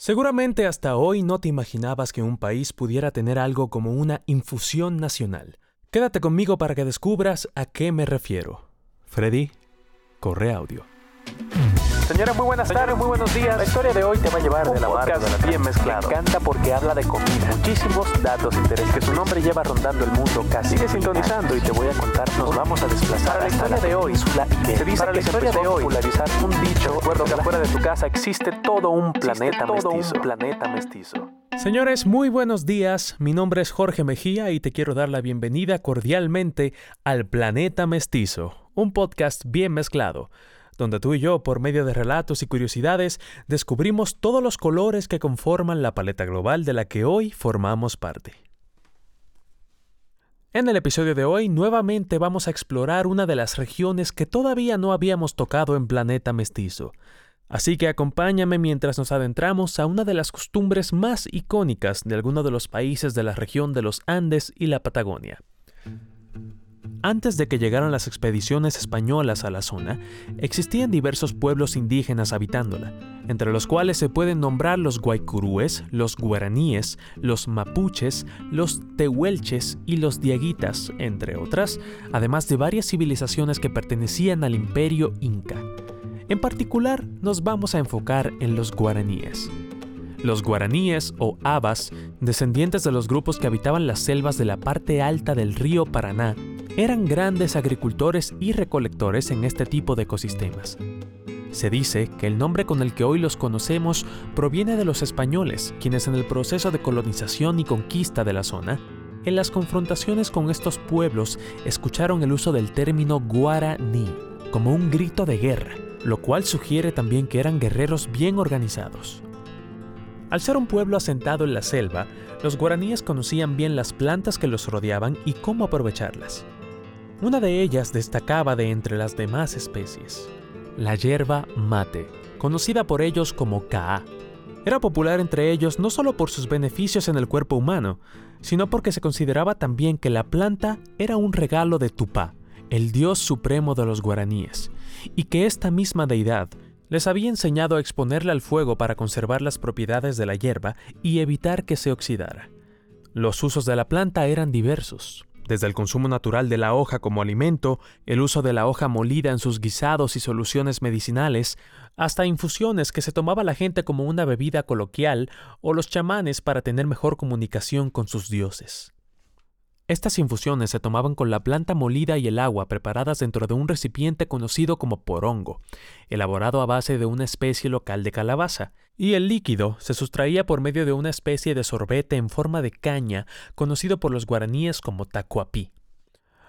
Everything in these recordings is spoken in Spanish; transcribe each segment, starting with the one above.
Seguramente hasta hoy no te imaginabas que un país pudiera tener algo como una infusión nacional. Quédate conmigo para que descubras a qué me refiero. Freddy, corre audio. Señora, muy buenas tardes, muy buenos días. La historia de hoy te va a llevar de la de la bien mezclado. Me encanta porque habla de comida. Muchísimos datos de interés que su nombre lleva rondando el mundo casi. Sigue sintonizando y te voy a contar. Nos vamos a desplazar a la historia de hoy. Se dice Para la historia de hoy popularizar un dicho. Recuerdo que afuera de tu casa existe todo un planeta todo mestizo. un planeta mestizo. Señores, muy buenos días. Mi nombre es Jorge Mejía y te quiero dar la bienvenida cordialmente al Planeta Mestizo, un podcast bien mezclado donde tú y yo, por medio de relatos y curiosidades, descubrimos todos los colores que conforman la paleta global de la que hoy formamos parte. En el episodio de hoy nuevamente vamos a explorar una de las regiones que todavía no habíamos tocado en Planeta Mestizo. Así que acompáñame mientras nos adentramos a una de las costumbres más icónicas de alguno de los países de la región de los Andes y la Patagonia. Antes de que llegaran las expediciones españolas a la zona, existían diversos pueblos indígenas habitándola, entre los cuales se pueden nombrar los guaycurúes, los guaraníes, los mapuches, los tehuelches y los diaguitas, entre otras, además de varias civilizaciones que pertenecían al imperio inca. En particular, nos vamos a enfocar en los guaraníes. Los guaraníes o abas, descendientes de los grupos que habitaban las selvas de la parte alta del río Paraná, eran grandes agricultores y recolectores en este tipo de ecosistemas. Se dice que el nombre con el que hoy los conocemos proviene de los españoles, quienes en el proceso de colonización y conquista de la zona, en las confrontaciones con estos pueblos escucharon el uso del término guaraní como un grito de guerra, lo cual sugiere también que eran guerreros bien organizados. Al ser un pueblo asentado en la selva, los guaraníes conocían bien las plantas que los rodeaban y cómo aprovecharlas. Una de ellas destacaba de entre las demás especies, la hierba mate, conocida por ellos como Kaa. Era popular entre ellos no solo por sus beneficios en el cuerpo humano, sino porque se consideraba también que la planta era un regalo de Tupá, el dios supremo de los guaraníes, y que esta misma deidad les había enseñado a exponerla al fuego para conservar las propiedades de la hierba y evitar que se oxidara. Los usos de la planta eran diversos desde el consumo natural de la hoja como alimento, el uso de la hoja molida en sus guisados y soluciones medicinales, hasta infusiones que se tomaba la gente como una bebida coloquial o los chamanes para tener mejor comunicación con sus dioses. Estas infusiones se tomaban con la planta molida y el agua preparadas dentro de un recipiente conocido como porongo, elaborado a base de una especie local de calabaza, y el líquido se sustraía por medio de una especie de sorbete en forma de caña conocido por los guaraníes como tacuapí.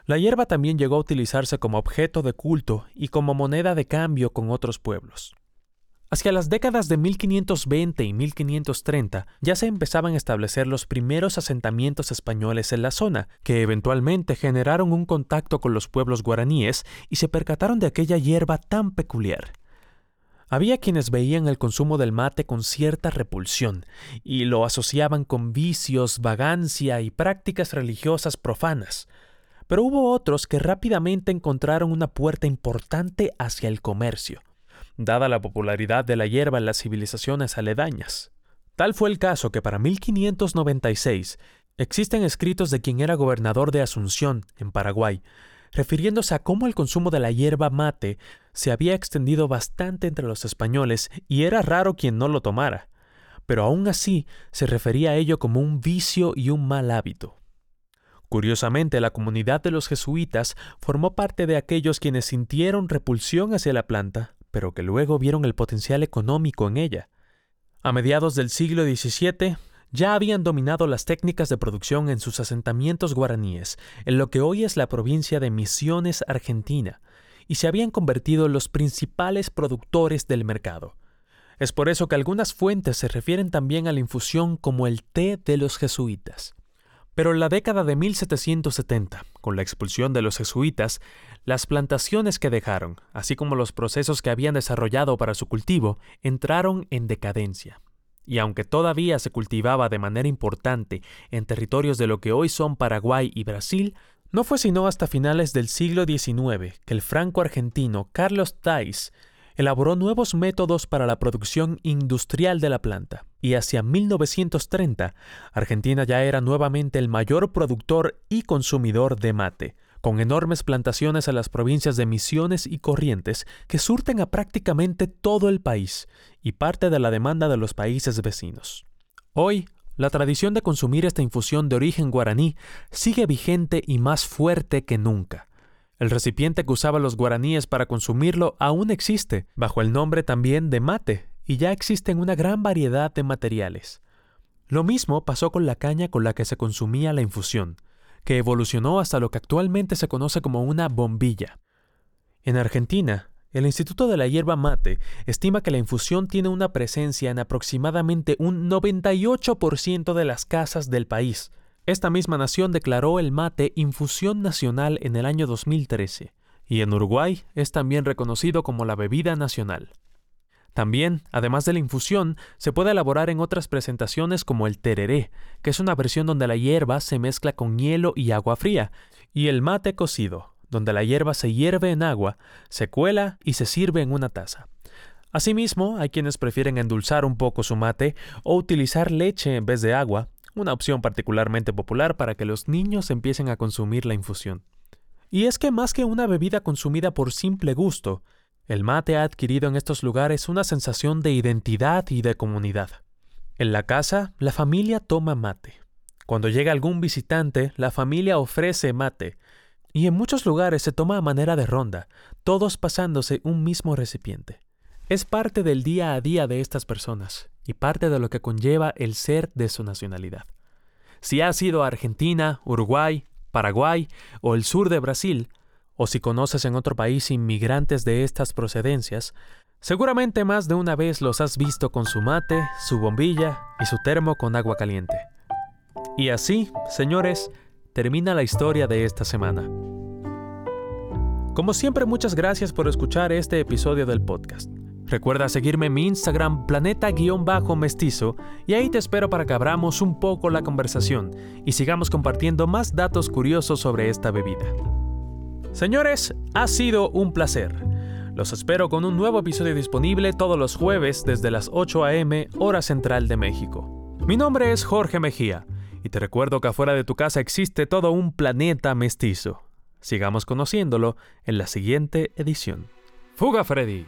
La hierba también llegó a utilizarse como objeto de culto y como moneda de cambio con otros pueblos. Hacia las décadas de 1520 y 1530 ya se empezaban a establecer los primeros asentamientos españoles en la zona, que eventualmente generaron un contacto con los pueblos guaraníes y se percataron de aquella hierba tan peculiar. Había quienes veían el consumo del mate con cierta repulsión y lo asociaban con vicios, vagancia y prácticas religiosas profanas, pero hubo otros que rápidamente encontraron una puerta importante hacia el comercio dada la popularidad de la hierba en las civilizaciones aledañas. Tal fue el caso que para 1596 existen escritos de quien era gobernador de Asunción, en Paraguay, refiriéndose a cómo el consumo de la hierba mate se había extendido bastante entre los españoles y era raro quien no lo tomara, pero aún así se refería a ello como un vicio y un mal hábito. Curiosamente, la comunidad de los jesuitas formó parte de aquellos quienes sintieron repulsión hacia la planta, pero que luego vieron el potencial económico en ella. A mediados del siglo XVII, ya habían dominado las técnicas de producción en sus asentamientos guaraníes, en lo que hoy es la provincia de Misiones, Argentina, y se habían convertido en los principales productores del mercado. Es por eso que algunas fuentes se refieren también a la infusión como el té de los jesuitas. Pero en la década de 1770, con la expulsión de los jesuitas, las plantaciones que dejaron, así como los procesos que habían desarrollado para su cultivo, entraron en decadencia. Y aunque todavía se cultivaba de manera importante en territorios de lo que hoy son Paraguay y Brasil, no fue sino hasta finales del siglo XIX que el franco-argentino Carlos Thais elaboró nuevos métodos para la producción industrial de la planta, y hacia 1930 Argentina ya era nuevamente el mayor productor y consumidor de mate, con enormes plantaciones en las provincias de Misiones y Corrientes que surten a prácticamente todo el país y parte de la demanda de los países vecinos. Hoy, la tradición de consumir esta infusión de origen guaraní sigue vigente y más fuerte que nunca. El recipiente que usaban los guaraníes para consumirlo aún existe, bajo el nombre también de mate, y ya existen una gran variedad de materiales. Lo mismo pasó con la caña con la que se consumía la infusión, que evolucionó hasta lo que actualmente se conoce como una bombilla. En Argentina, el Instituto de la Hierba Mate estima que la infusión tiene una presencia en aproximadamente un 98% de las casas del país. Esta misma nación declaró el mate infusión nacional en el año 2013, y en Uruguay es también reconocido como la bebida nacional. También, además de la infusión, se puede elaborar en otras presentaciones como el tereré, que es una versión donde la hierba se mezcla con hielo y agua fría, y el mate cocido, donde la hierba se hierve en agua, se cuela y se sirve en una taza. Asimismo, hay quienes prefieren endulzar un poco su mate o utilizar leche en vez de agua, una opción particularmente popular para que los niños empiecen a consumir la infusión. Y es que más que una bebida consumida por simple gusto, el mate ha adquirido en estos lugares una sensación de identidad y de comunidad. En la casa, la familia toma mate. Cuando llega algún visitante, la familia ofrece mate. Y en muchos lugares se toma a manera de ronda, todos pasándose un mismo recipiente. Es parte del día a día de estas personas y parte de lo que conlleva el ser de su nacionalidad. Si has ido a Argentina, Uruguay, Paraguay o el sur de Brasil, o si conoces en otro país inmigrantes de estas procedencias, seguramente más de una vez los has visto con su mate, su bombilla y su termo con agua caliente. Y así, señores, termina la historia de esta semana. Como siempre, muchas gracias por escuchar este episodio del podcast. Recuerda seguirme en mi Instagram planeta-mestizo y ahí te espero para que abramos un poco la conversación y sigamos compartiendo más datos curiosos sobre esta bebida. Señores, ha sido un placer. Los espero con un nuevo episodio disponible todos los jueves desde las 8 a.m. hora central de México. Mi nombre es Jorge Mejía y te recuerdo que afuera de tu casa existe todo un planeta mestizo. Sigamos conociéndolo en la siguiente edición. Fuga Freddy.